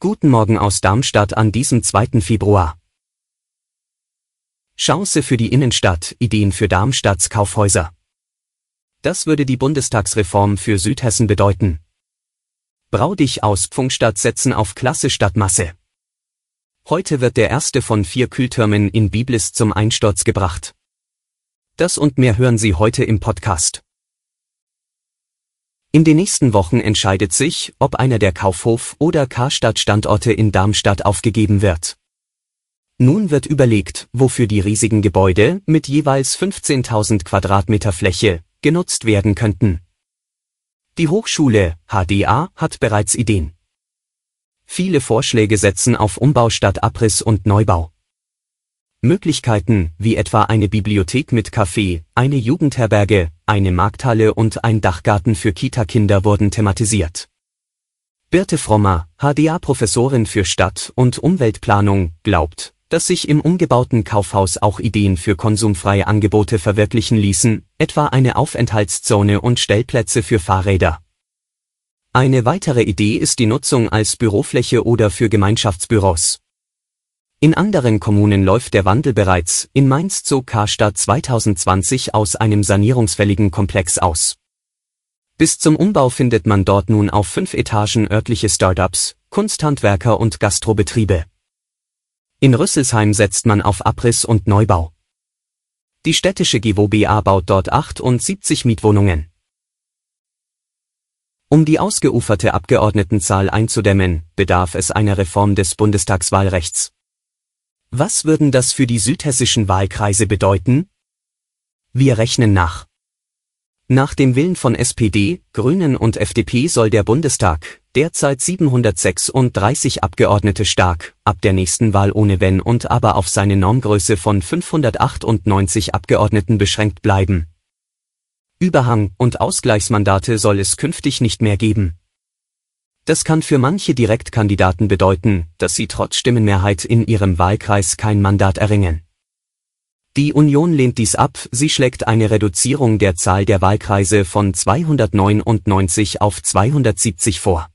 Guten Morgen aus Darmstadt an diesem 2. Februar. Chance für die Innenstadt, Ideen für Darmstadts Kaufhäuser. Das würde die Bundestagsreform für Südhessen bedeuten. Braudich aus Pfungstadt setzen auf Klasse statt Masse. Heute wird der erste von vier Kühltürmen in Biblis zum Einsturz gebracht. Das und mehr hören Sie heute im Podcast. In den nächsten Wochen entscheidet sich, ob einer der Kaufhof- oder Karstadt-Standorte in Darmstadt aufgegeben wird. Nun wird überlegt, wofür die riesigen Gebäude mit jeweils 15.000 Quadratmeter Fläche genutzt werden könnten. Die Hochschule HDA hat bereits Ideen. Viele Vorschläge setzen auf Umbau statt Abriss und Neubau. Möglichkeiten, wie etwa eine Bibliothek mit Café, eine Jugendherberge, eine Markthalle und ein Dachgarten für Kita-Kinder wurden thematisiert. Birte Frommer, HDA-Professorin für Stadt- und Umweltplanung, glaubt, dass sich im umgebauten Kaufhaus auch Ideen für konsumfreie Angebote verwirklichen ließen, etwa eine Aufenthaltszone und Stellplätze für Fahrräder. Eine weitere Idee ist die Nutzung als Bürofläche oder für Gemeinschaftsbüros. In anderen Kommunen läuft der Wandel bereits, in Mainz zog Karstadt 2020 aus einem sanierungsfälligen Komplex aus. Bis zum Umbau findet man dort nun auf fünf Etagen örtliche Startups, Kunsthandwerker und Gastrobetriebe. In Rüsselsheim setzt man auf Abriss und Neubau. Die städtische GWBA baut dort 78 Mietwohnungen. Um die ausgeuferte Abgeordnetenzahl einzudämmen, bedarf es einer Reform des Bundestagswahlrechts. Was würden das für die südhessischen Wahlkreise bedeuten? Wir rechnen nach. Nach dem Willen von SPD, Grünen und FDP soll der Bundestag, derzeit 736 Abgeordnete stark, ab der nächsten Wahl ohne Wenn und aber auf seine Normgröße von 598 Abgeordneten beschränkt bleiben. Überhang und Ausgleichsmandate soll es künftig nicht mehr geben. Das kann für manche Direktkandidaten bedeuten, dass sie trotz Stimmenmehrheit in ihrem Wahlkreis kein Mandat erringen. Die Union lehnt dies ab, sie schlägt eine Reduzierung der Zahl der Wahlkreise von 299 auf 270 vor.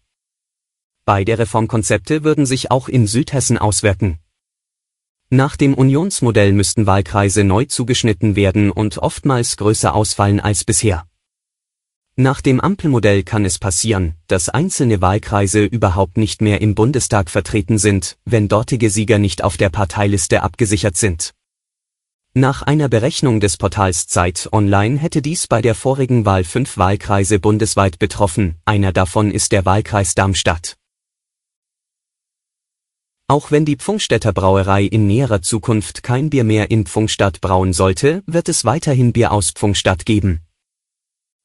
Beide Reformkonzepte würden sich auch in Südhessen auswirken. Nach dem Unionsmodell müssten Wahlkreise neu zugeschnitten werden und oftmals größer ausfallen als bisher. Nach dem Ampelmodell kann es passieren, dass einzelne Wahlkreise überhaupt nicht mehr im Bundestag vertreten sind, wenn dortige Sieger nicht auf der Parteiliste abgesichert sind. Nach einer Berechnung des Portals Zeit Online hätte dies bei der vorigen Wahl fünf Wahlkreise bundesweit betroffen, einer davon ist der Wahlkreis Darmstadt. Auch wenn die Pfungstädter Brauerei in näherer Zukunft kein Bier mehr in Pfungstadt brauen sollte, wird es weiterhin Bier aus Pfungstadt geben.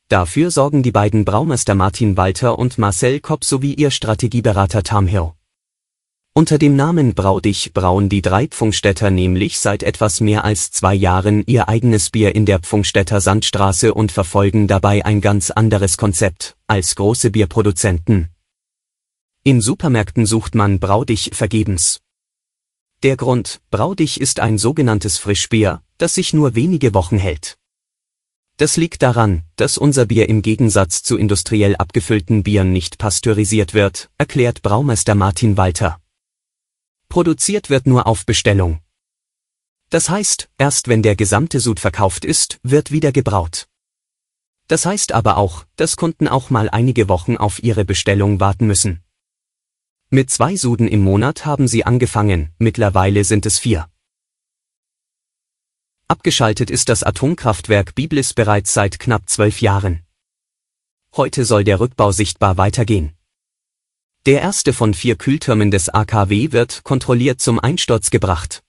Dafür sorgen die beiden Braumeister Martin Walter und Marcel Kopp sowie ihr Strategieberater Tam Hill. Unter dem Namen Braudich brauen die drei Pfungstädter nämlich seit etwas mehr als zwei Jahren ihr eigenes Bier in der Pfungstädter Sandstraße und verfolgen dabei ein ganz anderes Konzept als große Bierproduzenten. In Supermärkten sucht man Braudich vergebens. Der Grund, Braudich ist ein sogenanntes Frischbier, das sich nur wenige Wochen hält. Das liegt daran, dass unser Bier im Gegensatz zu industriell abgefüllten Bieren nicht pasteurisiert wird, erklärt Braumeister Martin Walter. Produziert wird nur auf Bestellung. Das heißt, erst wenn der gesamte Sud verkauft ist, wird wieder gebraut. Das heißt aber auch, dass Kunden auch mal einige Wochen auf ihre Bestellung warten müssen. Mit zwei Suden im Monat haben sie angefangen, mittlerweile sind es vier. Abgeschaltet ist das Atomkraftwerk Biblis bereits seit knapp zwölf Jahren. Heute soll der Rückbau sichtbar weitergehen. Der erste von vier Kühltürmen des AKW wird kontrolliert zum Einsturz gebracht.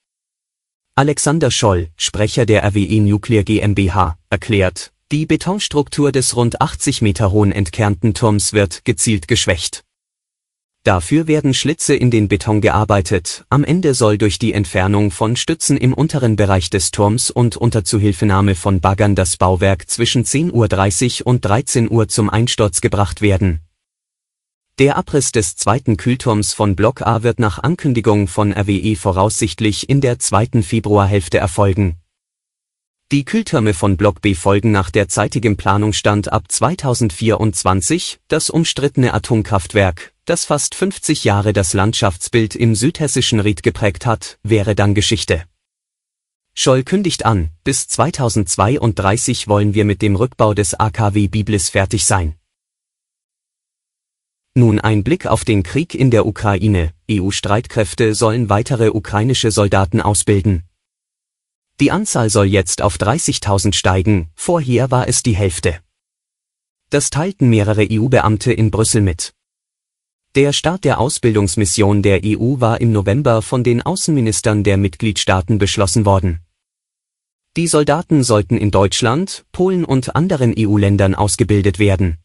Alexander Scholl, Sprecher der RWE Nuclear GmbH, erklärt, die Betonstruktur des rund 80 Meter hohen entkernten Turms wird gezielt geschwächt. Dafür werden Schlitze in den Beton gearbeitet, am Ende soll durch die Entfernung von Stützen im unteren Bereich des Turms und unter Zuhilfenahme von Baggern das Bauwerk zwischen 10.30 Uhr und 13 Uhr zum Einsturz gebracht werden. Der Abriss des zweiten Kühlturms von Block A wird nach Ankündigung von RWE voraussichtlich in der zweiten Februarhälfte erfolgen. Die Kühltürme von Block B folgen nach derzeitigem Planungsstand ab 2024, das umstrittene Atomkraftwerk, das fast 50 Jahre das Landschaftsbild im südhessischen Ried geprägt hat, wäre dann Geschichte. Scholl kündigt an, bis 2032 wollen wir mit dem Rückbau des AKW Biblis fertig sein. Nun ein Blick auf den Krieg in der Ukraine. EU-Streitkräfte sollen weitere ukrainische Soldaten ausbilden. Die Anzahl soll jetzt auf 30.000 steigen, vorher war es die Hälfte. Das teilten mehrere EU-Beamte in Brüssel mit. Der Start der Ausbildungsmission der EU war im November von den Außenministern der Mitgliedstaaten beschlossen worden. Die Soldaten sollten in Deutschland, Polen und anderen EU-Ländern ausgebildet werden.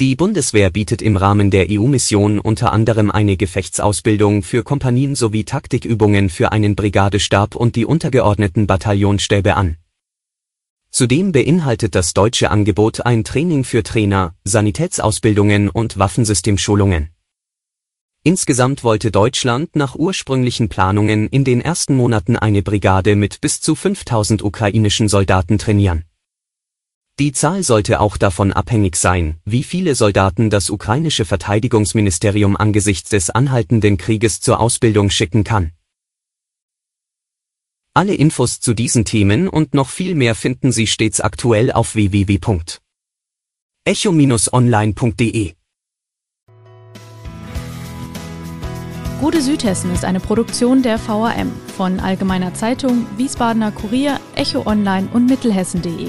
Die Bundeswehr bietet im Rahmen der EU-Mission unter anderem eine Gefechtsausbildung für Kompanien sowie Taktikübungen für einen Brigadestab und die untergeordneten Bataillonsstäbe an Zudem beinhaltet das deutsche Angebot ein Training für Trainer, Sanitätsausbildungen und Waffensystemschulungen. Insgesamt wollte Deutschland nach ursprünglichen Planungen in den ersten Monaten eine Brigade mit bis zu 5000 ukrainischen Soldaten trainieren. Die Zahl sollte auch davon abhängig sein, wie viele Soldaten das ukrainische Verteidigungsministerium angesichts des anhaltenden Krieges zur Ausbildung schicken kann alle Infos zu diesen Themen und noch viel mehr finden Sie stets aktuell auf www.echo-online.de. Gute Südhessen ist eine Produktion der VRM von Allgemeiner Zeitung, Wiesbadener Kurier, Echo Online und Mittelhessen.de.